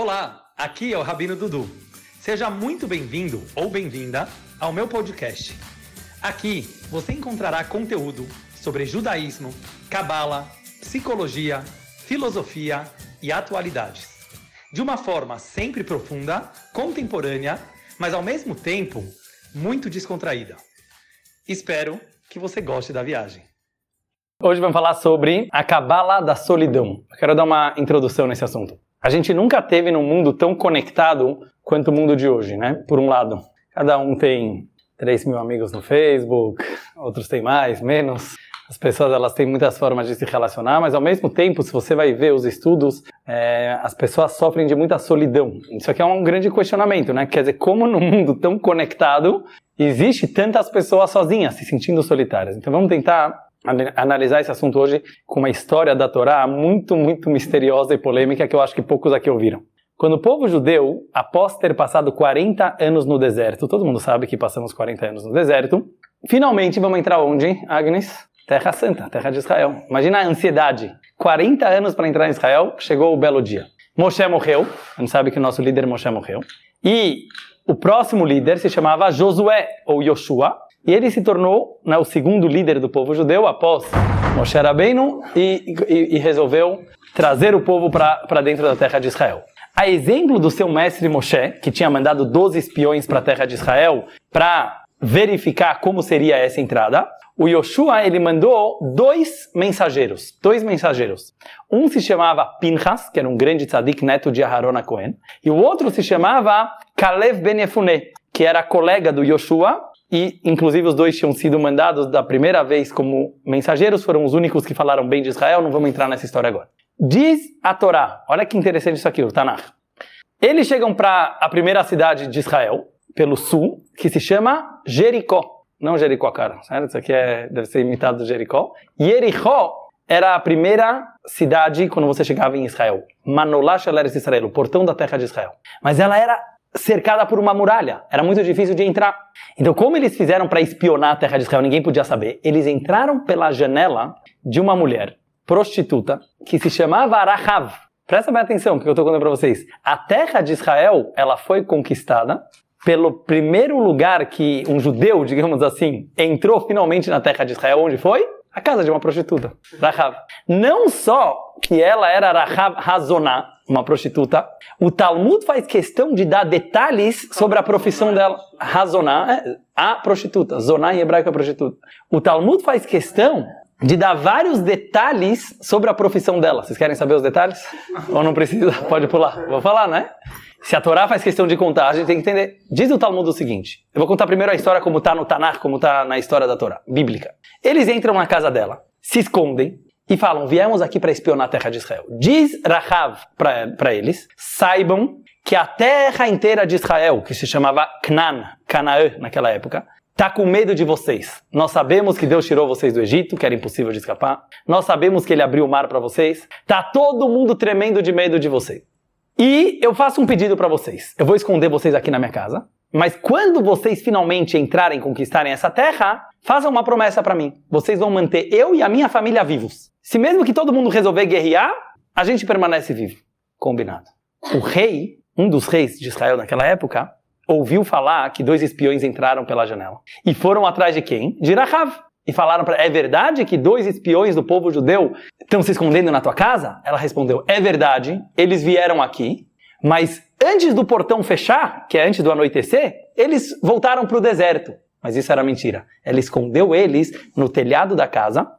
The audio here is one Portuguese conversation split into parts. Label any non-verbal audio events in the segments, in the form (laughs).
Olá, aqui é o Rabino Dudu. Seja muito bem-vindo ou bem-vinda ao meu podcast. Aqui você encontrará conteúdo sobre judaísmo, cabala, psicologia, filosofia e atualidades. De uma forma sempre profunda, contemporânea, mas ao mesmo tempo muito descontraída. Espero que você goste da viagem. Hoje vamos falar sobre a cabala da solidão. Eu quero dar uma introdução nesse assunto. A gente nunca teve num mundo tão conectado quanto o mundo de hoje, né? Por um lado, cada um tem 3 mil amigos no Facebook, outros têm mais, menos. As pessoas elas têm muitas formas de se relacionar, mas ao mesmo tempo, se você vai ver os estudos, é, as pessoas sofrem de muita solidão. Isso aqui é um grande questionamento, né? Quer dizer, como num mundo tão conectado existe tantas pessoas sozinhas, se sentindo solitárias? Então vamos tentar analisar esse assunto hoje com uma história da Torá muito, muito misteriosa e polêmica que eu acho que poucos aqui ouviram. Quando o povo judeu, após ter passado 40 anos no deserto, todo mundo sabe que passamos 40 anos no deserto, finalmente vamos entrar onde, Agnes? Terra Santa, terra de Israel. Imagina a ansiedade. 40 anos para entrar em Israel, chegou o belo dia. Moshe morreu, a gente sabe que o nosso líder Moshe morreu. E o próximo líder se chamava Josué, ou Yoshua, e ele se tornou né, o segundo líder do povo judeu após Moshe Rabbeinu e, e, e resolveu trazer o povo para dentro da terra de Israel. A exemplo do seu mestre Moshe, que tinha mandado 12 espiões para a terra de Israel para verificar como seria essa entrada, o Yoshua ele mandou dois mensageiros, dois mensageiros. Um se chamava Pinchas, que era um grande tzadik neto de Aharon Cohen, e o outro se chamava Kalev Ben Yefune, que era colega do Yoshua e inclusive os dois tinham sido mandados da primeira vez como mensageiros, foram os únicos que falaram bem de Israel, não vamos entrar nessa história agora. Diz a Torá, olha que interessante isso aqui, o Tanakh. Eles chegam para a primeira cidade de Israel, pelo sul, que se chama Jericó. Não Jericó, cara, certo? Isso aqui é, deve ser imitado do Jericó. Jericó era a primeira cidade quando você chegava em Israel. Manolash Eretz Israel, o portão da terra de Israel. Mas ela era cercada por uma muralha. Era muito difícil de entrar. Então, como eles fizeram para espionar a terra de Israel? Ninguém podia saber. Eles entraram pela janela de uma mulher prostituta que se chamava Arahav. Presta bem atenção, porque eu estou contando para vocês. A terra de Israel, ela foi conquistada pelo primeiro lugar que um judeu, digamos assim, entrou finalmente na terra de Israel. Onde foi? A casa de uma prostituta, Rahav. Não só que ela era Rahav Hazoná, uma prostituta, o Talmud faz questão de dar detalhes sobre a profissão dela. Razoná, é, a prostituta. Zoná em hebraico é prostituta. O Talmud faz questão de dar vários detalhes sobre a profissão dela. Vocês querem saber os detalhes? Ou não precisa? (laughs) Pode pular. Vou falar, né? Se a Torá faz questão de contar, a gente tem que entender. Diz o Talmud o seguinte: eu vou contar primeiro a história como está no Tanakh, como está na história da Torá, bíblica. Eles entram na casa dela, se escondem e falam: viemos aqui para espionar a terra de Israel. Diz Rahav para eles: saibam que a terra inteira de Israel, que se chamava Canaã, Canaã naquela época, está com medo de vocês. Nós sabemos que Deus tirou vocês do Egito, que era impossível de escapar. Nós sabemos que Ele abriu o mar para vocês. Tá todo mundo tremendo de medo de vocês. E eu faço um pedido para vocês. Eu vou esconder vocês aqui na minha casa, mas quando vocês finalmente entrarem e conquistarem essa terra, façam uma promessa para mim. Vocês vão manter eu e a minha família vivos. Se mesmo que todo mundo resolver guerrear, a gente permanece vivo. Combinado. O rei, um dos reis de Israel naquela época, ouviu falar que dois espiões entraram pela janela. E foram atrás de quem? De Rahav e falaram para é verdade que dois espiões do povo judeu estão se escondendo na tua casa? Ela respondeu: é verdade, eles vieram aqui, mas antes do portão fechar, que é antes do anoitecer, eles voltaram para o deserto. Mas isso era mentira. Ela escondeu eles no telhado da casa,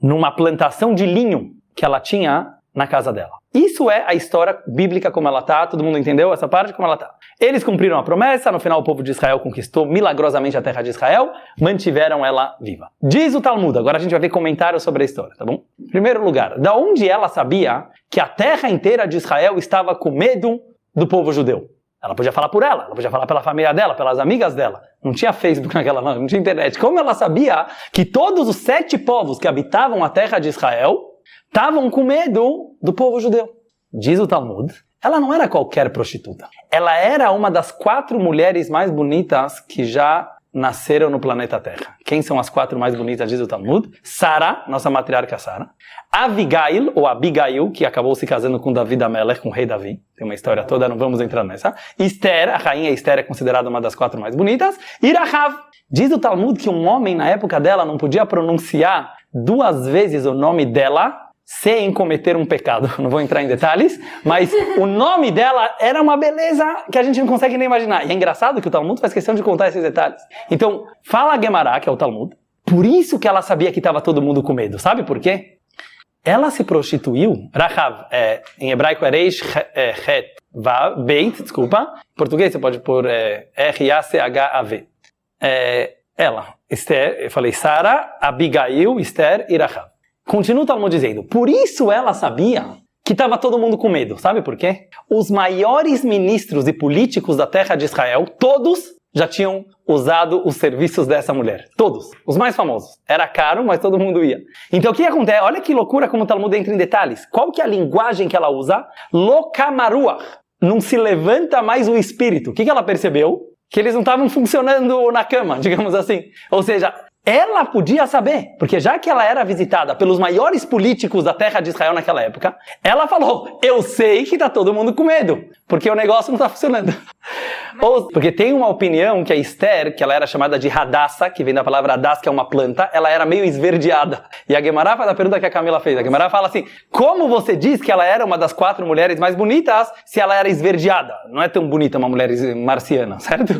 numa plantação de linho que ela tinha na casa dela. Isso é a história bíblica como ela está. Todo mundo entendeu essa parte como ela está? Eles cumpriram a promessa, no final o povo de Israel conquistou milagrosamente a terra de Israel, mantiveram ela viva. Diz o Talmud, agora a gente vai ver comentários sobre a história, tá bom? Em primeiro lugar, da onde ela sabia que a terra inteira de Israel estava com medo do povo judeu? Ela podia falar por ela, ela podia falar pela família dela, pelas amigas dela. Não tinha Facebook naquela, não tinha internet. Como ela sabia que todos os sete povos que habitavam a terra de Israel estavam com medo do povo judeu. Diz o Talmud, ela não era qualquer prostituta. Ela era uma das quatro mulheres mais bonitas que já nasceram no planeta Terra. Quem são as quatro mais bonitas, diz o Talmud? Sara, nossa matriarca Sara. Abigail, ou Abigail, que acabou se casando com Davi Amelech, com o rei Davi. Tem uma história toda, não vamos entrar nessa. Esther, a rainha Esther é considerada uma das quatro mais bonitas. E Rahav. Diz o Talmud que um homem na época dela não podia pronunciar duas vezes o nome dela sem cometer um pecado. (laughs) Não vou entrar em detalhes, mas o nome dela era uma beleza que a gente não consegue nem imaginar. E é engraçado que o Talmud faz questão de contar esses detalhes. Então, fala a Gemara, que é o Talmud, por isso que ela sabia que estava todo mundo com medo. Sabe por quê? Ela se prostituiu, Rahav, é, em hebraico é Reish é, Het Beit, desculpa. Em português você pode pôr é, R-A-C-H-A-V. É, ela, Esther, eu falei Sara, Abigail, Esther e Rahav. Continua o Talmud dizendo, por isso ela sabia que estava todo mundo com medo. Sabe por quê? Os maiores ministros e políticos da terra de Israel, todos já tinham usado os serviços dessa mulher. Todos. Os mais famosos. Era caro, mas todo mundo ia. Então o que acontece? Olha que loucura como o Talmud entra em detalhes. Qual que é a linguagem que ela usa? Lokamaruach. Não se levanta mais o espírito. O que, que ela percebeu? Que eles não estavam funcionando na cama, (laughs) digamos assim. Ou seja, ela podia saber, porque já que ela era visitada pelos maiores políticos da terra de Israel naquela época, ela falou: Eu sei que está todo mundo com medo, porque o negócio não está funcionando. Ou, porque tem uma opinião que a Esther, que ela era chamada de Radassa, que vem da palavra Hadass, que é uma planta, ela era meio esverdeada. E a Gemara faz a pergunta que a Camila fez. A Gemara fala assim: Como você diz que ela era uma das quatro mulheres mais bonitas se ela era esverdeada? Não é tão bonita uma mulher marciana, (laughs) certo?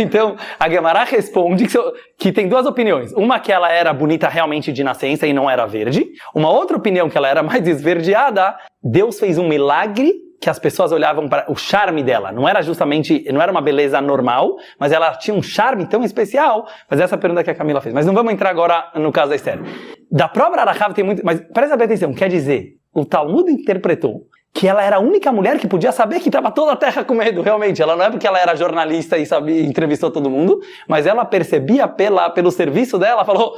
Então, a Gemara responde que, que tem duas opiniões opiniões. Uma que ela era bonita realmente de nascença e não era verde. Uma outra opinião que ela era mais (laughs) esverdeada. Deus fez um milagre que as pessoas olhavam para o charme dela. Não era justamente, não era uma beleza normal, mas ela tinha um charme tão especial. Mas essa é pergunta que a Camila fez. Mas não vamos entrar agora no caso da Esther. Da própria Arahav tem muito, mas presta atenção, quer dizer, o Talmud interpretou que ela era a única mulher que podia saber que estava toda a terra com medo, realmente. Ela não é porque ela era jornalista e sabia, entrevistou todo mundo, mas ela percebia pela, pelo serviço dela, falou: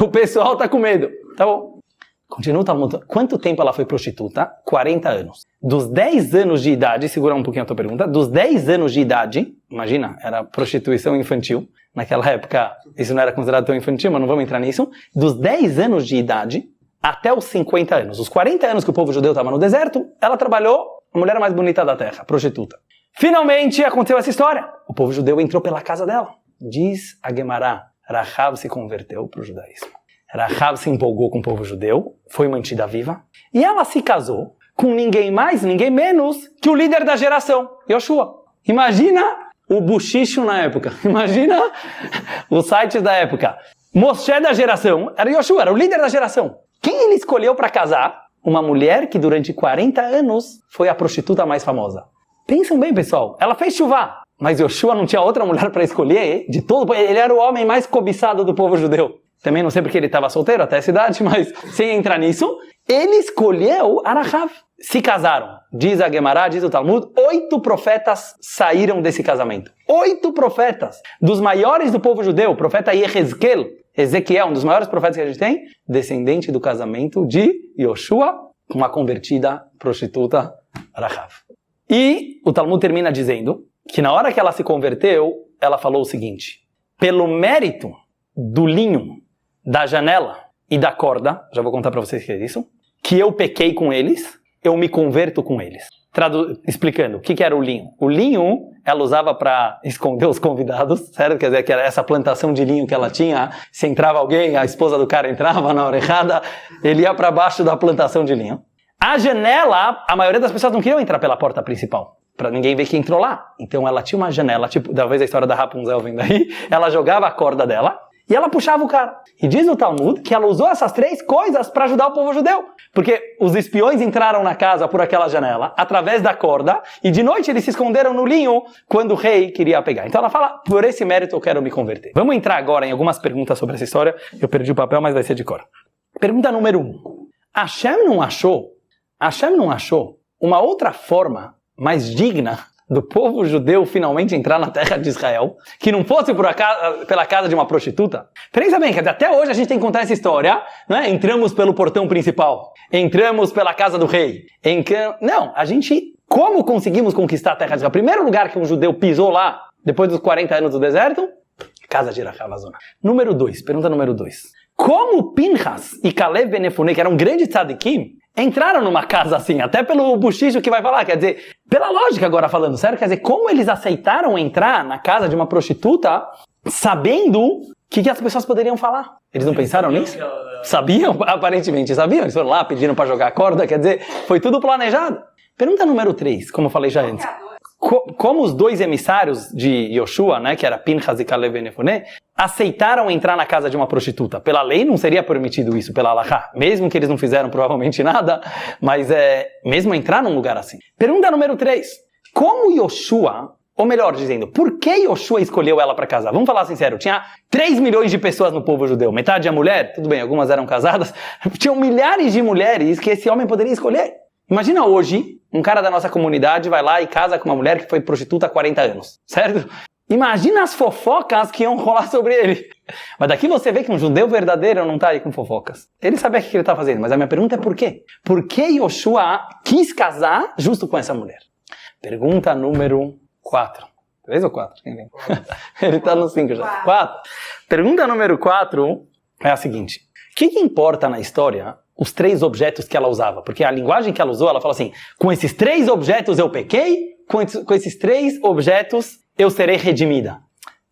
o pessoal está com medo. Tá bom. Continua o Talmud. Quanto tempo ela foi prostituta? 40 anos. Dos 10 anos de idade, segura um pouquinho a tua pergunta, dos 10 anos de idade, imagina, era prostituição infantil, naquela época isso não era considerado tão infantil, mas não vamos entrar nisso. Dos 10 anos de idade, até os 50 anos. Os 40 anos que o povo judeu estava no deserto, ela trabalhou a mulher mais bonita da terra, prostituta. Finalmente aconteceu essa história. O povo judeu entrou pela casa dela. Diz a Gemara, Rahav se converteu para o judaísmo. Rahav se empolgou com o povo judeu, foi mantida viva, e ela se casou com ninguém mais, ninguém menos que o líder da geração, Yoshua. Imagina o buchicho na época. (laughs) Imagina os sites da época. Moshe da geração era Yoshua, era o líder da geração. Quem ele escolheu para casar? Uma mulher que durante 40 anos foi a prostituta mais famosa. Pensam bem, pessoal. Ela fez chuva, mas Yoshua não tinha outra mulher para escolher de todo. Ele era o homem mais cobiçado do povo judeu. Também não sei porque ele estava solteiro até essa idade, (laughs) mas sem entrar nisso, ele escolheu Arahav. Se casaram. Diz a Gemara, diz o Talmud, oito profetas saíram desse casamento. Oito profetas. Dos maiores do povo judeu, o profeta Yehezkel, Ezequiel, um dos maiores profetas que a gente tem, descendente do casamento de Yoshua, uma convertida prostituta Rahav. E o Talmud termina dizendo que na hora que ela se converteu, ela falou o seguinte: pelo mérito do linho, da janela e da corda, já vou contar para vocês o que é isso, que eu pequei com eles, eu me converto com eles. Explicando, o que, que era o linho? O linho ela usava para esconder os convidados, certo? Quer dizer, que era essa plantação de linho que ela tinha, se entrava alguém, a esposa do cara entrava na hora errada, ele ia para baixo da plantação de linho. A janela, a maioria das pessoas não queriam entrar pela porta principal, para ninguém ver que entrou lá. Então ela tinha uma janela, tipo, talvez a história da Rapunzel vem daí, ela jogava a corda dela, e ela puxava o cara. E diz o Talmud que ela usou essas três coisas para ajudar o povo judeu. Porque os espiões entraram na casa por aquela janela, através da corda, e de noite eles se esconderam no linho quando o rei queria pegar. Então ela fala, por esse mérito eu quero me converter. Vamos entrar agora em algumas perguntas sobre essa história. Eu perdi o papel, mas vai ser de cor. Pergunta número um. Hashem não achou, Hashem não achou uma outra forma mais digna do povo judeu finalmente entrar na terra de Israel, que não fosse por acaso, pela casa de uma prostituta? Pensa bem, até hoje a gente tem que contar essa história, né? Entramos pelo portão principal, entramos pela casa do rei. Não, a gente, como conseguimos conquistar a terra de Israel? Primeiro lugar que um judeu pisou lá, depois dos 40 anos do deserto, Casa de Rahavazona. Número 2, pergunta número 2. Como Pinhas e Caleb Benefune, que eram grandes tzadikim, entraram numa casa assim, até pelo buchicho que vai falar, quer dizer, pela lógica agora falando, certo? Quer dizer, como eles aceitaram entrar na casa de uma prostituta sabendo o que, que as pessoas poderiam falar? Eles não pensaram nisso? Sabiam? (laughs) Aparentemente sabiam. Eles foram lá, pediram para jogar corda, quer dizer, foi tudo planejado. Pergunta número 3, como eu falei já antes. Co como os dois emissários de Yoshua, né, que era Pinchas e Caleb Benefune, aceitaram entrar na casa de uma prostituta. Pela lei não seria permitido isso, pela Allahá. Mesmo que eles não fizeram provavelmente (laughs) nada, mas é mesmo entrar num lugar assim. Pergunta número 3. Como Yoshua, ou melhor dizendo, por que Yoshua escolheu ela para casar? Vamos falar sincero, tinha 3 milhões de pessoas no povo judeu, metade é mulher, tudo bem, algumas eram casadas, (laughs) tinham milhares de mulheres que esse homem poderia escolher. Imagina hoje, um cara da nossa comunidade vai lá e casa com uma mulher que foi prostituta há 40 anos, certo? Imagina as fofocas que iam rolar sobre ele. (laughs) Mas daqui você vê que um judeu verdadeiro não está aí com fofocas. Ele sabe o que ele está fazendo, mas a minha pergunta é por quê? Por que Yoshua quis casar justo com essa mulher? Pergunta número 4. Três ou quatro? (laughs) Ele está no 5 já. 4. Pergunta número 4 é a seguinte. O que, que importa na história os três objetos que ela usava. Porque a linguagem que ela usou, ela fala assim: com esses três objetos eu pequei, com, esses três objetos eu serei redimida.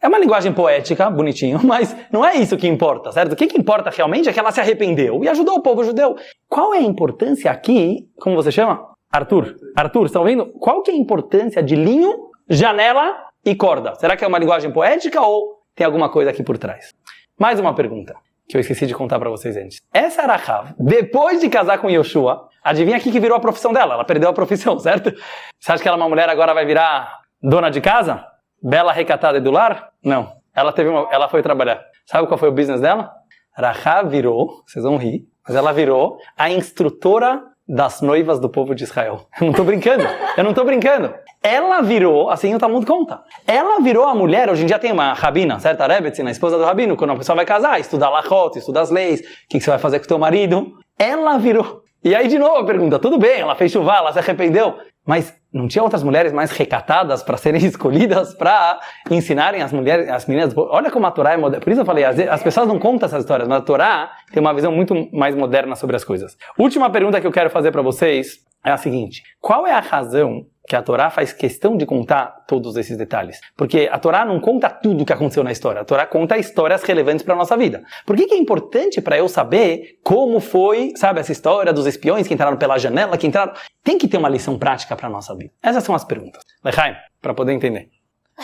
É uma linguagem poética, bonitinho, (laughs) mas não é isso que importa, certo? O que, que importa realmente é que ela se arrependeu e ajudou o povo judeu. Qual é a importância aqui? Como você chama? Arthur. Arthur, estão vendo? Qual que é a importância de linho, janela e corda? Será que é uma linguagem poética ou tem alguma coisa aqui por trás? Mais uma pergunta que eu esqueci de contar para vocês antes. Essa era a Rav, depois de casar com Yoshua, adivinha aqui que virou a profissão dela? Ela perdeu a profissão, (laughs) certo? Você acha que ela é uma mulher agora vai virar dona de casa? Bela recatada do lar? Não. Ela teve uma, ela foi trabalhar. Sabe qual foi o business dela? Rahav virou, vocês vão rir, mas ela virou a instrutora das noivas do povo de Israel. (laughs) Eu não tô brincando, eu não tô brincando. Ela virou, assim o Talmud conta, ela virou a mulher, hoje em dia tem uma rabina, certa Rebetzi, a esposa do rabino, quando a pessoa vai casar, estudar lachot, estudar as leis, o que, que você vai fazer com o teu marido? Ela virou. E aí de novo a pergunta, tudo bem, ela fez chuva, ela se arrependeu, mas não tinha outras mulheres mais recatadas para serem (laughs) escolhidas para ensinarem as mulheres, as meninas. Olha como a Torá é moderna. Por isso eu falei, as, as pessoas não contam essas histórias, mas a Torá tem uma visão muito mais moderna sobre as coisas. Última pergunta que eu quero fazer para vocês é a seguinte: qual é a razão que a Torá faz questão de contar todos esses detalhes. Porque a Torá não conta tudo o que aconteceu na história. A Torá conta histórias relevantes para a nossa vida. Por que, que é importante para eu saber como foi, sabe, essa história dos espiões que entraram pela janela, que entraram... Tem que ter uma lição prática para a nossa vida. Essas são as perguntas. Lechaim, para poder entender.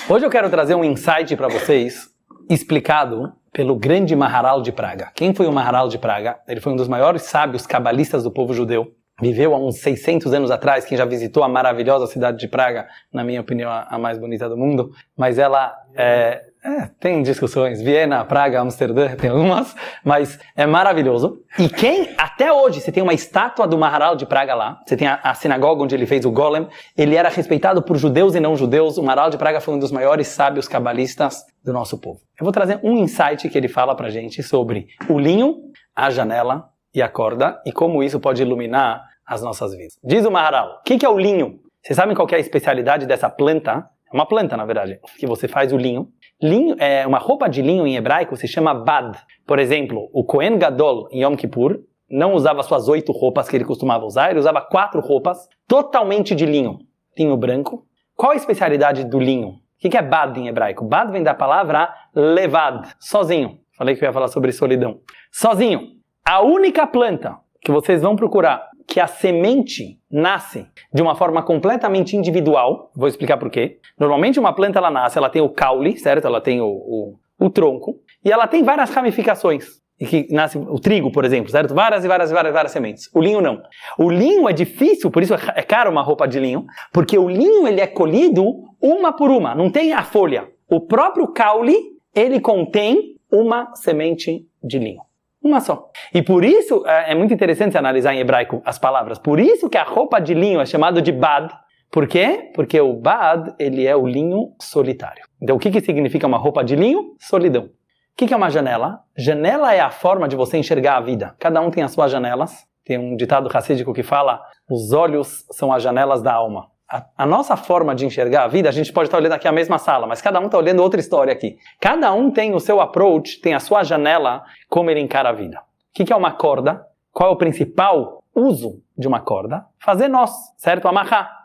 Hoje eu quero trazer um insight para vocês explicado pelo grande Maharal de Praga. Quem foi o Maharal de Praga? Ele foi um dos maiores sábios cabalistas do povo judeu viveu há uns 600 anos atrás, quem já visitou a maravilhosa cidade de Praga, na minha opinião, a mais bonita do mundo, mas ela é, é, tem discussões, Viena, Praga, Amsterdã, tem algumas, mas é maravilhoso. E quem, até hoje, você tem uma estátua do Maharal de Praga lá, você tem a, a, sinagoga onde ele fez o Golem, ele era respeitado por judeus e não judeus, o Maharal de Praga foi um dos maiores sábios cabalistas do nosso povo. Eu vou trazer um insight que ele fala pra gente sobre o linho, a janela e a corda e como isso pode iluminar as nossas vidas. Diz o Maharal, o que, que é o linho? Vocês sabem qual é a especialidade dessa planta? É uma planta, na verdade, que você faz o linho. Linho é uma roupa de linho em hebraico se chama bad. Por exemplo, o Kohen Gadol em Yom Kippur não usava suas oito roupas que ele costumava usar, ele usava quatro roupas totalmente de linho, linho branco. Qual a especialidade do linho? O que é bad em hebraico? Bad vem da palavra levad, sozinho. Falei que eu ia falar sobre solidão. Sozinho. A única planta que vocês vão procurar que a semente nasce de uma forma completamente individual, vou explicar por quê. Normalmente uma planta ela nasce, ela tem o caule, certo? Ela tem o, o, o tronco e ela tem várias ramificações. E que nasce o trigo, por exemplo, certo? Várias e várias e várias, várias sementes. O linho não. O linho é difícil, por isso é caro uma roupa de linho, porque o linho ele é colhido uma por uma, não tem a folha. O próprio caule, ele contém uma semente de linho. Uma só. E por isso é, é muito interessante analisar em hebraico as palavras. Por isso que a roupa de linho é chamada de bad. Por quê? Porque o bad ele é o linho solitário. Então o que, que significa uma roupa de linho? Solidão. O que, que é uma janela? Janela é a forma de você enxergar a vida. Cada um tem as suas janelas. Tem um ditado racídico que fala: os olhos são as janelas da alma. A, a, nossa forma de enxergar a vida, a gente pode estar olhando aqui a mesma sala, mas cada um está olhando outra história aqui. Cada um tem o seu approach, tem a sua janela, como ele encara a vida. O que, que é uma corda? Qual é o principal uso de uma corda? Fazer nós, certo? Amarrar.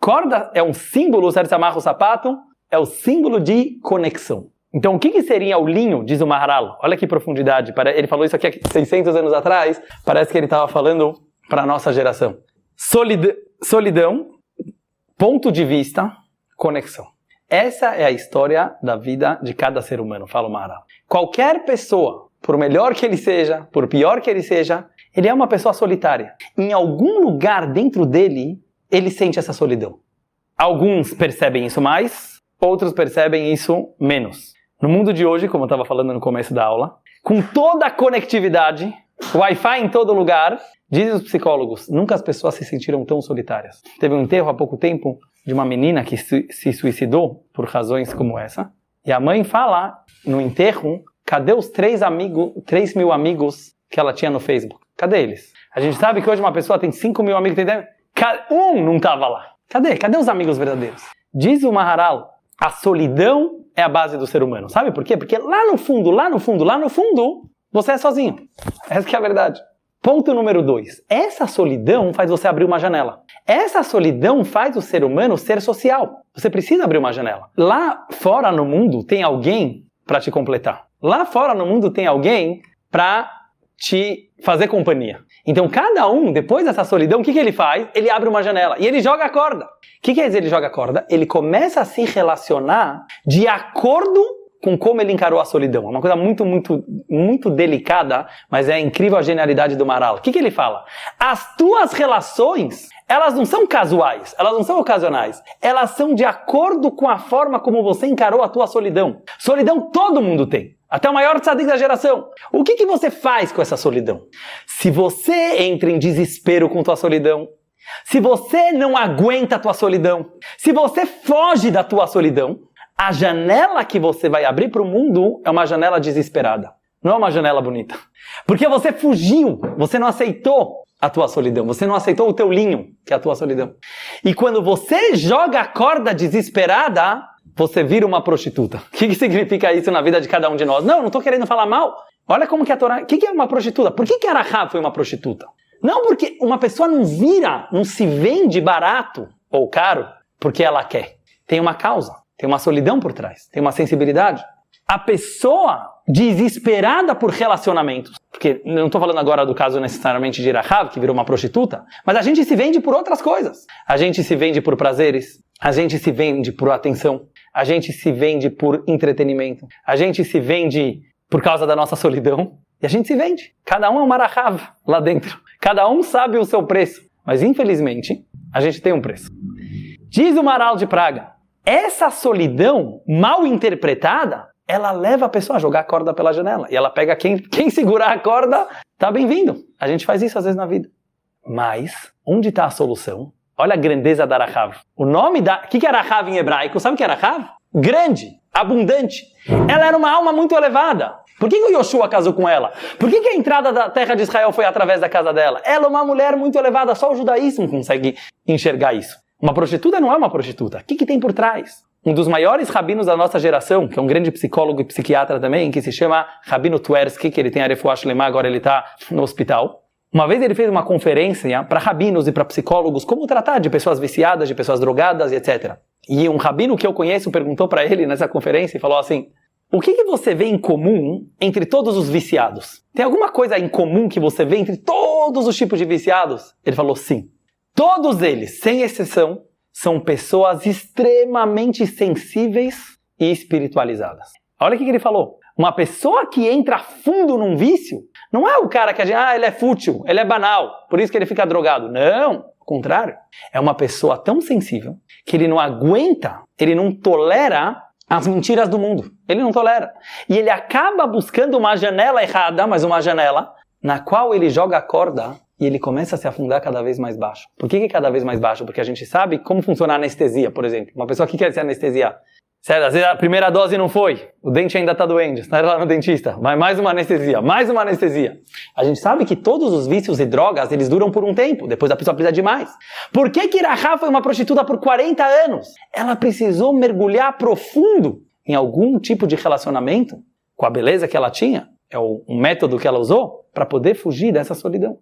Corda é um símbolo, certo? Se amarra o sapato, é o símbolo de conexão. Então, o que, que, seria o linho, diz o Maharal? Olha que profundidade. Ele falou isso aqui há 600 anos atrás. Parece que ele estava falando para a nossa geração. Solid, solidão, ponto de vista, conexão. Essa é a história da vida de cada ser humano, fala o Maharal. Qualquer pessoa, por melhor que ele seja, por pior que ele seja, ele é uma pessoa solitária. Em algum lugar dentro dele, ele sente essa solidão. Alguns percebem isso mais, outros percebem isso menos. No mundo de hoje, como eu estava falando no começo da aula, com toda a conectividade, Wi-Fi em todo lugar, dizem os psicólogos, nunca as pessoas se sentiram tão solitárias. Teve um enterro há pouco tempo de uma menina que se suicidou por razões como essa, e a mãe fala no enterro, cadê os três amigos, três mil amigos que ela tinha no Facebook? Cadê eles? A gente sabe que hoje uma pessoa tem 5 mil amigos, tem um não estava lá. Cadê? Cadê os amigos verdadeiros? Diz o Maharal, a solidão é a base do ser humano. Sabe por quê? Porque lá no fundo, lá no fundo, lá no fundo, você é sozinho. Essa é a verdade. Ponto número dois. Essa solidão faz você abrir uma janela. Essa solidão faz o ser humano ser social. Você precisa abrir uma janela. Lá fora no mundo tem alguém para te completar. Lá fora no mundo tem alguém para te fazer companhia. Então, cada um, depois dessa solidão, o que, que ele faz? Ele abre uma janela e ele joga a corda. O que quer dizer ele joga a corda? Ele começa a se relacionar de acordo com como ele encarou a solidão. É uma coisa muito, muito, muito delicada, mas é incrível a genialidade do Maral. O que, que ele fala? As tuas relações, elas não são casuais, elas não são ocasionais. Elas são de acordo com a forma como você encarou a tua solidão. Solidão todo mundo tem. Até o maior tzadik da geração. O que, que você faz com essa solidão? Se você entra em desespero com tua solidão, se você não aguenta a tua solidão, se você foge da tua solidão, a janela que você vai abrir para o mundo é uma janela desesperada. Não é uma janela bonita. Porque você fugiu, você não aceitou a tua solidão, você não aceitou o teu linho, que é a tua solidão. E quando você joga a corda desesperada, você vira uma prostituta. O que, que significa isso na vida de cada um de nós? Não, não estou querendo falar mal. Olha como que a Torá... O que, que é uma prostituta? Por que, que Arahá foi uma prostituta? Não porque uma pessoa não vira, não se vende barato ou caro porque ela quer. Tem uma causa, tem uma solidão por trás, tem uma sensibilidade. A pessoa desesperada por relacionamentos, porque não estou falando agora do caso necessariamente de Rahav, que virou uma prostituta, mas a gente se vende por outras coisas. A gente se vende por prazeres, a gente se vende por atenção, a gente se vende por entretenimento, a gente se vende por causa da nossa solidão, e a gente se vende. Cada um é um marahav lá dentro. Cada um sabe o seu preço. Mas infelizmente, a gente tem um preço. Diz o Maral de Praga: essa solidão mal interpretada, ela leva a pessoa a jogar a corda pela janela. E ela pega quem, quem segurar a corda, tá bem-vindo. A gente faz isso às vezes na vida. Mas, onde está a solução? Olha a grandeza da Rahav. O nome da. O que, que era Rahav em hebraico? Sabe o que era Rahav? Grande, abundante. Ela era uma alma muito elevada. Por que, que o Yoshua casou com ela? Por que, que a entrada da terra de Israel foi através da casa dela? Ela é uma mulher muito elevada, só o judaísmo consegue enxergar isso. Uma prostituta não é uma prostituta. O que, que tem por trás? Um dos maiores rabinos da nossa geração, que é um grande psicólogo e psiquiatra também, que se chama Rabino Tversky, que ele tem a Refuah Shlema, agora ele está no hospital. Uma vez ele fez uma conferência para rabinos e para psicólogos como tratar de pessoas viciadas, de pessoas drogadas e etc. E um rabino que eu conheço perguntou para ele nessa conferência e falou assim: O que, que você vê em comum entre todos os viciados? Tem alguma coisa em comum que você vê entre todos os tipos de viciados? Ele falou sim. Todos eles, sem exceção, são pessoas extremamente sensíveis e espiritualizadas. Olha o que ele falou. Uma pessoa que entra fundo num vício não é o cara que a gente, ah, ele é fútil, ele é banal, por isso que ele fica drogado. Não, ao contrário. É uma pessoa tão sensível que ele não aguenta, ele não tolera as mentiras do mundo. Ele não tolera. E ele acaba buscando uma janela errada, mas uma janela na qual ele joga a corda e ele começa a se afundar cada vez mais baixo. Por que, que cada vez mais baixo? Porque a gente sabe como funciona a anestesia, por exemplo. Uma pessoa que quer se anestesiar. Sério, às vezes a primeira dose não foi, o dente ainda está doendo, está lá no dentista, vai mais uma anestesia, mais uma anestesia. A gente sabe que todos os vícios e drogas, eles duram por um tempo, depois a pessoa precisa de mais. Por que que Rahá foi uma prostituta por 40 anos? Ela precisou mergulhar profundo em algum tipo de relacionamento com a beleza que ela tinha, é o método que ela usou, para poder fugir dessa solidão.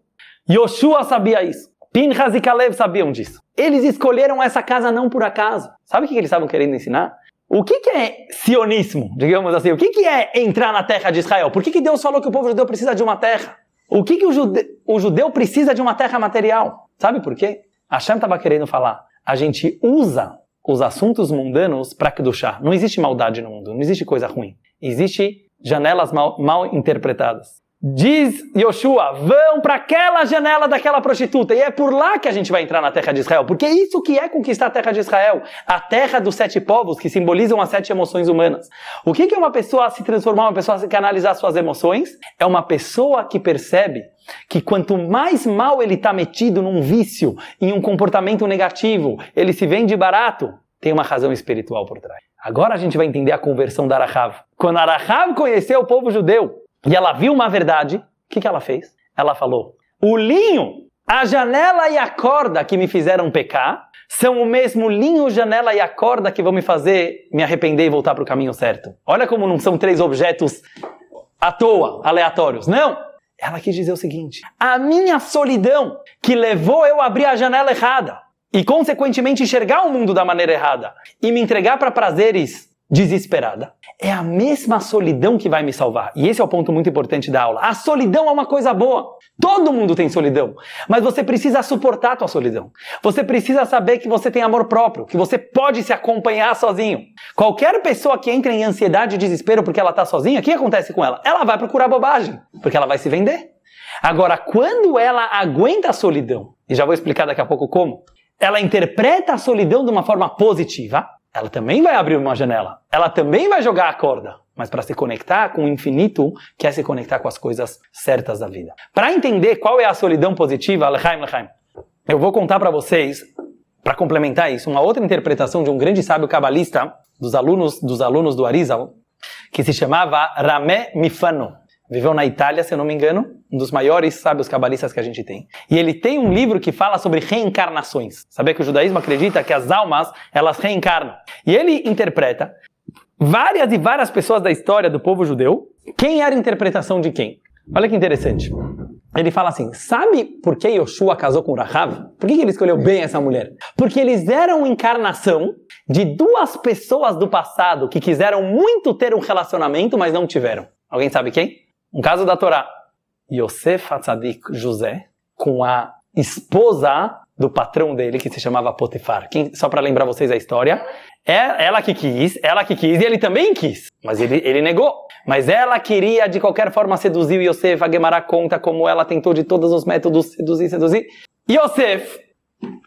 Yoshua sabia isso. Pinhas e Kalev sabiam disso. Eles escolheram essa casa não por acaso. Sabe o que eles estavam querendo ensinar? O que, que, é sionismo, digamos assim? O que, que, é entrar na terra de Israel? Por que, que Deus falou que o povo judeu precisa de uma terra? O que, que o, jude... o judeu precisa de uma terra material? Sabe por quê? Hashem estava querendo falar. A gente usa os assuntos mundanos para Kedushá. Não existe maldade no mundo, não existe coisa ruim. Existe janelas mal, mal interpretadas. Diz Yoshua, vão para aquela janela daquela prostituta. E é por lá que a gente vai entrar na terra de Israel. Porque é isso que é conquistar a terra de Israel. A terra dos sete povos que simbolizam as sete emoções humanas. O que é uma pessoa se transformar, uma pessoa que analisar suas emoções? É uma pessoa que percebe que quanto mais mal ele está metido num vício, em um comportamento negativo, ele se vende barato, tem uma razão espiritual por trás. Agora a gente vai entender a conversão da Arahav. Quando Arahav conheceu o povo judeu, e ela viu uma verdade, o que, que ela fez? Ela falou: o linho, a janela e a corda que me fizeram pecar são o mesmo linho, janela e a corda que vão me fazer me arrepender e voltar para o caminho certo. Olha como não são três objetos à toa, aleatórios. Não! Ela quis dizer o seguinte: a minha solidão que levou eu a abrir a janela errada e, consequentemente, enxergar o mundo da maneira errada e me entregar para prazeres desesperada. É a mesma solidão que vai me salvar. E esse é o ponto muito importante da aula. A solidão é uma coisa boa. Todo mundo tem solidão. Mas você precisa suportar a tua solidão. Você precisa saber que você tem amor próprio, que você pode se acompanhar sozinho. Qualquer pessoa que entra em ansiedade e desespero porque ela está sozinha, o que acontece com ela? Ela vai procurar bobagem, porque ela vai se vender. Agora, quando ela aguenta a solidão, e já vou explicar daqui a pouco como, ela interpreta a solidão de uma forma positiva, ela também vai abrir uma janela. Ela também vai jogar a corda. Mas para se conectar com o infinito, quer se conectar com as coisas certas da vida. Para entender qual é a solidão positiva, Lechaim, Lechaim, eu vou contar para vocês, para complementar isso, uma outra interpretação de um grande sábio cabalista dos alunos dos alunos do Arizal, que se chamava Ramé Mifano viveu na Itália, se eu não me engano, um dos maiores sábios cabalistas que a gente tem. E ele tem um livro que fala sobre reencarnações. Sabia que o judaísmo acredita que as almas, elas reencarnam. E ele interpreta várias e várias pessoas da história do povo judeu. Quem era a interpretação de quem? Olha que interessante. Ele fala assim: sabe por que Yoshua casou com Rahav? Por que ele escolheu bem essa mulher? Porque eles eram encarnação de duas pessoas do passado que quiseram muito ter um relacionamento, mas não tiveram. Alguém sabe quem? Um caso da Torá. Yosef Hatzadik José com a esposa do patrão dele, que se chamava Potifar. Quem, só para lembrar vocês a história. É ela que quis, ela que quis e ele também quis. Mas ele, ele negou. Mas ela queria de qualquer forma seduzir Yosef. A Gemara conta como ela tentou de todos os métodos seduzir, seduzir. Yosef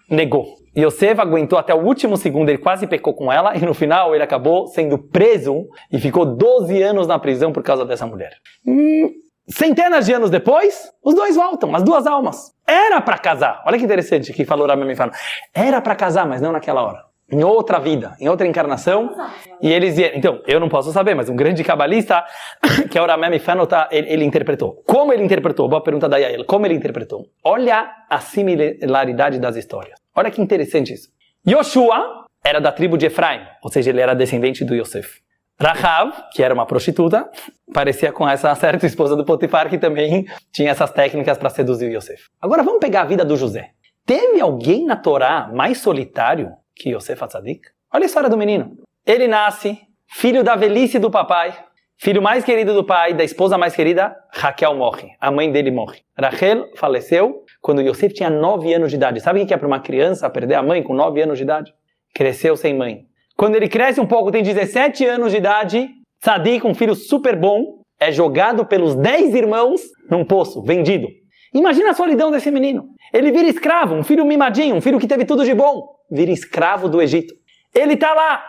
negou. Yosef aguentou até o último segundo, ele quase pecou com ela e no final ele acabou sendo preso e ficou 12 anos na prisão por causa dessa mulher. Hum, centenas de anos depois, os dois voltam, as duas almas. Era para casar. Olha que interessante que falou Rami Mifano. Era para casar, mas não naquela hora. Em outra vida, em outra encarnação, e eles vieram. Então, eu não posso saber, mas um grande cabalista, (coughs) que é o Ramé Mifano, tá, ele, ele, interpretou. Como ele interpretou? Boa pergunta da Yael. Como ele interpretou? Olha a similaridade das histórias. Olha que interessante isso. Yoshua era da tribo de Efraim, ou seja, ele era descendente do Yosef. Rahav, que era uma prostituta, parecia com essa (laughs) certa esposa do Potifar que também tinha essas técnicas para seduzir o Yosef. Agora vamos pegar a vida do José. Teve alguém na Torá mais solitário que Yosef Atzadik? Olha a história do menino. Ele nasce, filho da velhice do papai, filho mais querido do pai, da esposa mais querida, Raquel morre. A mãe dele morre. Rachel faleceu quando Yosef tinha 9 anos de idade. Sabe o que é para uma criança perder a mãe com 9 anos de idade? Cresceu sem mãe. Quando ele cresce um pouco, tem 17 anos de idade, Sadiq, um filho super bom, é jogado pelos 10 irmãos num poço, vendido. Imagina a solidão desse menino. Ele vira escravo, um filho mimadinho, um filho que teve tudo de bom, vira escravo do Egito. Ele está lá,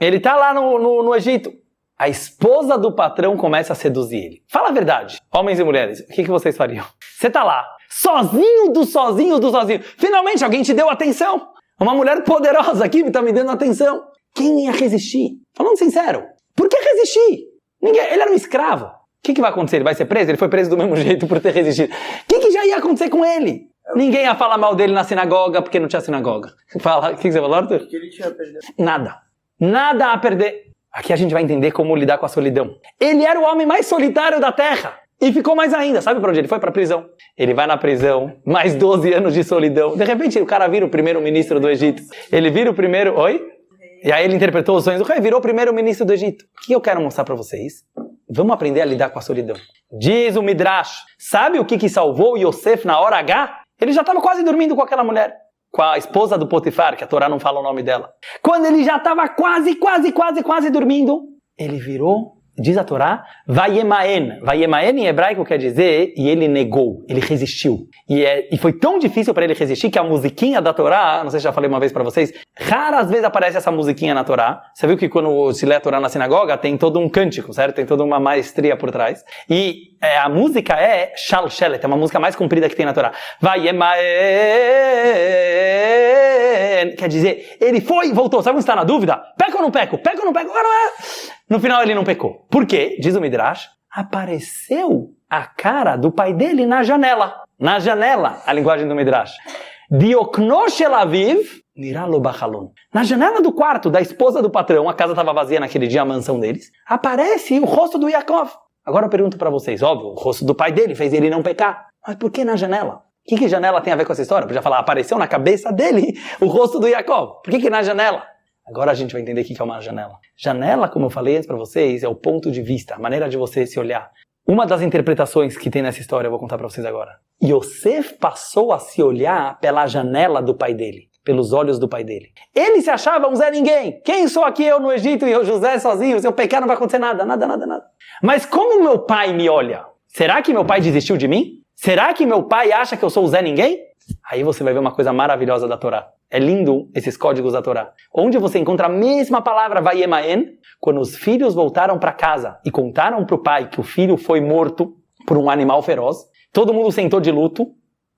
ele está lá no, no, no Egito. A esposa do patrão começa a seduzir ele. Fala a verdade, homens e mulheres, o que, que vocês fariam? Você está lá, Sozinho dos sozinhos dos sozinhos. Finalmente alguém te deu atenção. Uma mulher poderosa aqui está me dando atenção. Quem ia resistir? Falando sincero, por que resistir? Ninguém, ele era um escravo. O que, que vai acontecer? Ele vai ser preso? Ele foi preso do mesmo (laughs) jeito por ter resistido. O que, que já ia acontecer com ele? Ninguém ia falar mal dele na sinagoga porque não tinha sinagoga. Fala, o que, você falou, Arthur? que ele tinha a perder? Nada. Nada a perder. Aqui a gente vai entender como lidar com a solidão. Ele era o homem mais solitário da terra. E ficou mais ainda. Sabe para onde ele foi? Para prisão. Ele vai na prisão, mais 12 anos de solidão. De repente o cara vira o primeiro-ministro do Egito. Ele vira o primeiro. Oi? E aí ele interpretou os sonhos do rei, virou o primeiro-ministro do Egito. O que eu quero mostrar para vocês? Vamos aprender a lidar com a solidão. Diz o Midrash. Sabe o que, que salvou Yosef na hora H? Ele já estava quase dormindo com aquela mulher. Com a esposa do Potifar, que a Torá não fala o nome dela. Quando ele já estava quase, quase, quase, quase dormindo, ele virou Diz a Torá, Vayemaen. Vayemaen em hebraico quer dizer, e ele negou, ele resistiu. E, é, e foi tão difícil para ele resistir que a musiquinha da Torá, não sei se já falei uma vez para vocês, raras vezes aparece essa musiquinha na Torá. Você viu que quando se lê a Torá na sinagoga, tem todo um cântico, certo? Tem toda uma maestria por trás. E é, a música é Shalshelet, é uma música mais comprida que tem na Torá. Vayemaen, quer dizer, ele foi e voltou. Sabe onde está na dúvida? Peco ou não peco? Peco ou não peco? Não é. No final ele não pecou. Por quê? Diz o Midrash, apareceu a cara do pai dele na janela. Na janela, a linguagem do Midrash. Dioknosh Elaviv Niralo Bachalon. Na janela do quarto da esposa do patrão, a casa estava vazia naquele dia, a mansão deles, aparece o rosto do Yaakov. Agora eu pergunto para vocês, óbvio, o rosto do pai dele fez ele não pecar. Mas por que na janela? O que, que janela tem a ver com essa história? Podia falar, apareceu na cabeça dele o rosto do Yaakov. Por que, que na janela? Agora a gente vai entender o que é uma janela. Janela, como eu falei antes para vocês, é o ponto de vista, a maneira de você se olhar. Uma das interpretações que tem nessa história eu vou contar para vocês agora. Yosef passou a se olhar pela janela do pai dele, pelos olhos do pai dele. Ele se achava um Zé Ninguém. Quem sou aqui eu no Egito e o José sozinho? Se eu pecar não vai acontecer nada, nada, nada, nada. Mas como meu pai me olha? Será que meu pai desistiu de mim? Será que meu pai acha que eu sou o Zé Ninguém? Aí você vai ver uma coisa maravilhosa da Torá. É lindo esses códigos da Torá. Onde você encontra a mesma palavra Vayemaen, quando os filhos voltaram para casa e contaram para o pai que o filho foi morto por um animal feroz, todo mundo sentou de luto,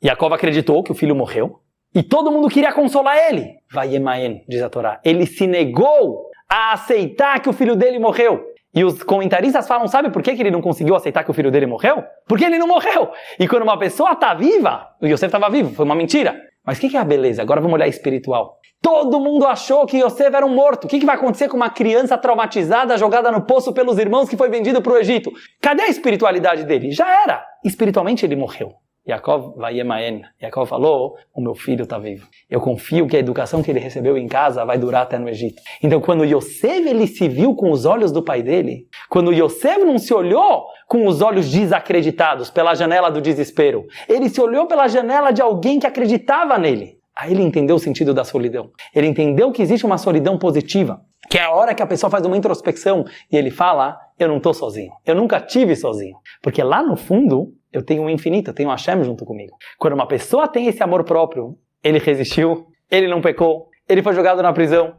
Jacob acreditou que o filho morreu, e todo mundo queria consolar ele. Vayemaen, diz a Torá. Ele se negou a aceitar que o filho dele morreu. E os comentaristas falam, sabe por que ele não conseguiu aceitar que o filho dele morreu? Porque ele não morreu. E quando uma pessoa está viva, o Yosef estava vivo, foi uma mentira. Mas o que, que é a beleza? Agora vamos olhar espiritual. Todo mundo achou que Yosef era um morto. O que, que vai acontecer com uma criança traumatizada jogada no poço pelos irmãos que foi vendido para o Egito? Cadê a espiritualidade dele? Já era. Espiritualmente ele morreu. Yaakov vai Emaen. Yaakov falou: O meu filho está vivo. Eu confio que a educação que ele recebeu em casa vai durar até no Egito. Então, quando Yosef ele se viu com os olhos do pai dele, quando Yosef não se olhou com os olhos desacreditados pela janela do desespero, ele se olhou pela janela de alguém que acreditava nele. Aí ele entendeu o sentido da solidão. Ele entendeu que existe uma solidão positiva, que é a hora que a pessoa faz uma introspecção e ele fala: Eu não estou sozinho. Eu nunca tive sozinho. Porque lá no fundo, eu tenho um infinito, eu tenho um Hashem junto comigo. Quando uma pessoa tem esse amor próprio, ele resistiu, ele não pecou, ele foi jogado na prisão.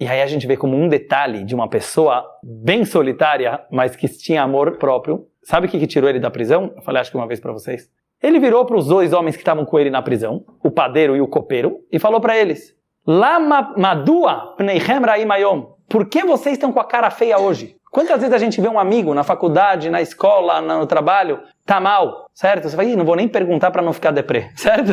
E aí a gente vê como um detalhe de uma pessoa bem solitária, mas que tinha amor próprio. Sabe o que, que tirou ele da prisão? Eu falei acho que uma vez para vocês. Ele virou para os dois homens que estavam com ele na prisão, o padeiro e o copeiro, e falou para eles: Lama madua pneichem raimayom. Por que vocês estão com a cara feia hoje? Quantas vezes a gente vê um amigo na faculdade, na escola, no trabalho, tá mal, certo? Você vai, não vou nem perguntar para não ficar deprê, (laughs) certo?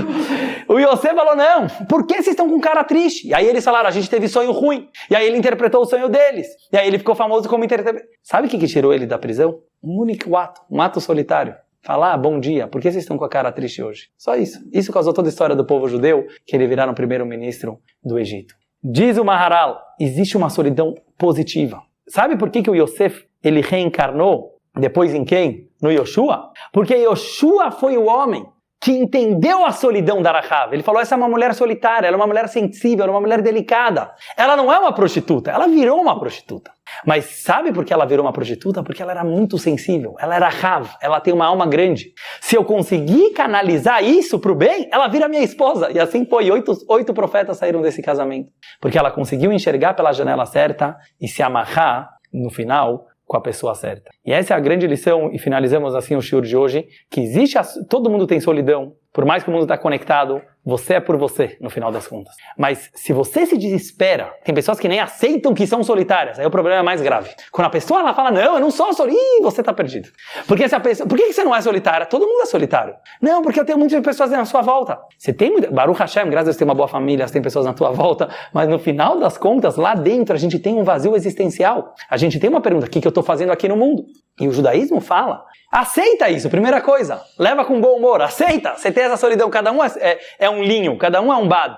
O Yosef falou, não, por que vocês estão com cara triste? E aí eles falaram, a gente teve sonho ruim. E aí ele interpretou o sonho deles. E aí ele ficou famoso como interpretador. Sabe o que, que tirou ele da prisão? Um único ato, um ato solitário. Falar, ah, bom dia, por que vocês estão com a cara triste hoje? Só isso. Isso causou toda a história do povo judeu, que ele viraram primeiro-ministro do Egito. Diz o Maharal, existe uma solidão positiva. Sabe por que, que o Yosef ele reencarnou depois em quem? No Yoshua? Porque Yoshua foi o homem que entendeu a solidão da Rahav. Ele falou: essa é uma mulher solitária, ela é uma mulher sensível, ela é uma mulher delicada. Ela não é uma prostituta, ela virou uma prostituta. Mas sabe por que ela virou uma prostituta? Porque ela era muito sensível, ela era Rav, ela tem uma alma grande. Se eu conseguir canalizar isso para o bem, ela vira minha esposa. E assim foi, oito, oito profetas saíram desse casamento. Porque ela conseguiu enxergar pela janela certa e se amarrar no final com a pessoa certa. E essa é a grande lição, e finalizamos assim o shiur de hoje, que existe, a, todo mundo tem solidão, por mais que o mundo está conectado, você é por você, no final das contas. Mas se você se desespera, tem pessoas que nem aceitam que são solitárias, aí o problema é mais grave. Quando a pessoa ela fala, não, eu não sou solitária, você está perdido. Porque se a pessoa, por que você não é solitária? Todo mundo é solitário. Não, porque eu tenho muitas pessoas na sua volta. Você tem muita, Baruch Hashem, graças a Deus tem uma boa família, você tem pessoas na tua volta, mas no final das contas, lá dentro a gente tem um vazio existencial. A gente tem uma pergunta, o que, que eu estou fazendo aqui no mundo? E o judaísmo fala, aceita isso, primeira coisa, leva com bom humor, aceita, você tem essa solidão, cada um é, é, é um linho, cada um é um bad.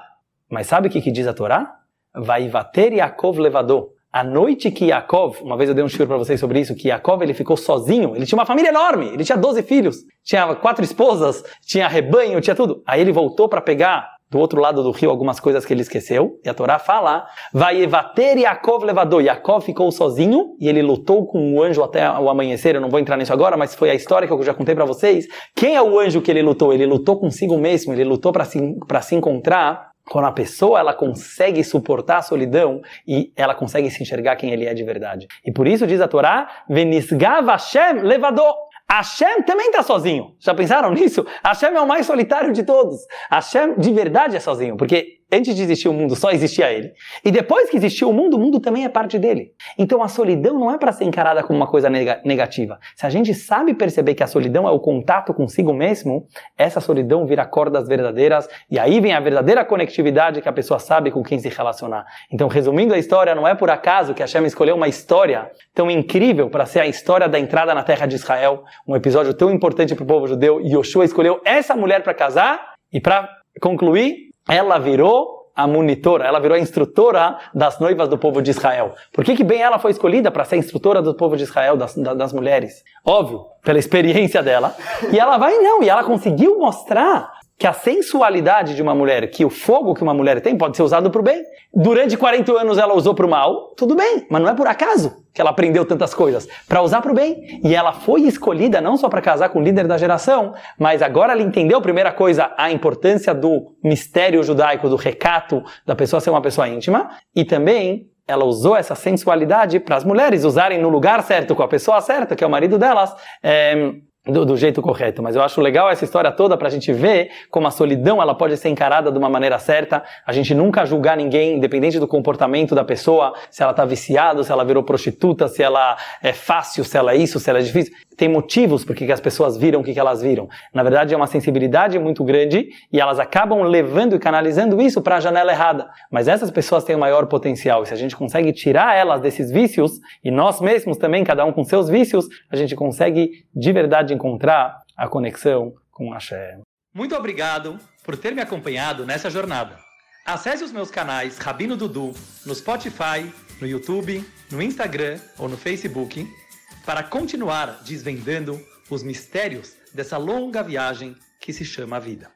Mas sabe o que, que diz a Torá? Vai vater Yaakov levador. A noite que Yaakov, uma vez eu dei um shiur para vocês sobre isso, que Yaakov ele ficou sozinho, ele tinha uma família enorme, ele tinha 12 filhos, tinha quatro esposas, tinha rebanho, tinha tudo. Aí ele voltou para pegar do outro lado do rio algumas coisas que ele esqueceu, e a Torá fala, vai evater Yaakov levador. Yaakov ficou sozinho e ele lutou com o anjo até o amanhecer. Eu não vou entrar nisso agora, mas foi a história que eu já contei para vocês. Quem é o anjo que ele lutou? Ele lutou consigo mesmo, ele lutou para se, se encontrar. Quando a pessoa ela consegue suportar a solidão e ela consegue se enxergar quem ele é de verdade. E por isso diz a Torá, Venisgav Hashem levador. Hashem também está sozinho. Já pensaram (laughs) nisso? Hashem é o mais solitário de todos. Hashem de verdade é sozinho, porque antes de existir o mundo só existia ele. E depois que existiu o mundo, o mundo também é parte dele. Então a solidão não é para ser encarada como uma coisa negativa. Se a gente sabe perceber que a solidão é o contato consigo mesmo, essa solidão vira cordas verdadeiras e aí vem a verdadeira conectividade que a pessoa sabe com quem se relacionar. Então, resumindo a história, não é por acaso que Hashem escolheu uma história tão incrível para ser a história da entrada na terra de Israel, um episódio tão importante para o povo judeu, e Yoshua escolheu essa mulher para casar, e para concluir, ela virou a monitora, ela virou a instrutora das noivas do povo de Israel. Por que, que bem ela foi escolhida para ser instrutora do povo de Israel, das, das mulheres? Óbvio, pela experiência dela. E ela vai, não, e ela conseguiu mostrar que a sensualidade de uma mulher, que o fogo que uma mulher tem pode ser usado para o bem. Durante 40 anos ela usou para o mal, tudo bem, mas não é por acaso que ela aprendeu tantas coisas, para usar para o bem. E ela foi escolhida não só para casar com o líder da geração, mas agora ela entendeu, primeira coisa, a importância do mistério judaico, do recato, da pessoa ser uma pessoa íntima, e também ela usou essa sensualidade para as mulheres usarem no lugar certo, com a pessoa certa, que é o marido delas. É, do, do, jeito correto. Mas eu acho legal essa história toda para a gente ver como a solidão ela pode ser encarada de uma maneira certa. A gente nunca julgar ninguém, independente do comportamento da pessoa, se ela está viciada, se ela virou prostituta, se ela é fácil, se ela é isso, se ela é difícil. Tem motivos por que as pessoas viram o que elas viram. Na verdade, é uma sensibilidade muito grande e elas acabam levando e canalizando isso para a janela errada. Mas essas pessoas têm o maior potencial. E se a gente consegue tirar elas desses vícios, e nós mesmos também, cada um com seus vícios, a gente consegue de verdade encontrar a conexão com Hashem. Muito obrigado por ter me acompanhado nessa jornada. Acesse os meus canais Rabino Dudu no Spotify, no YouTube, no Instagram ou no Facebook para continuar desvendando os mistérios dessa longa viagem que se chama vida.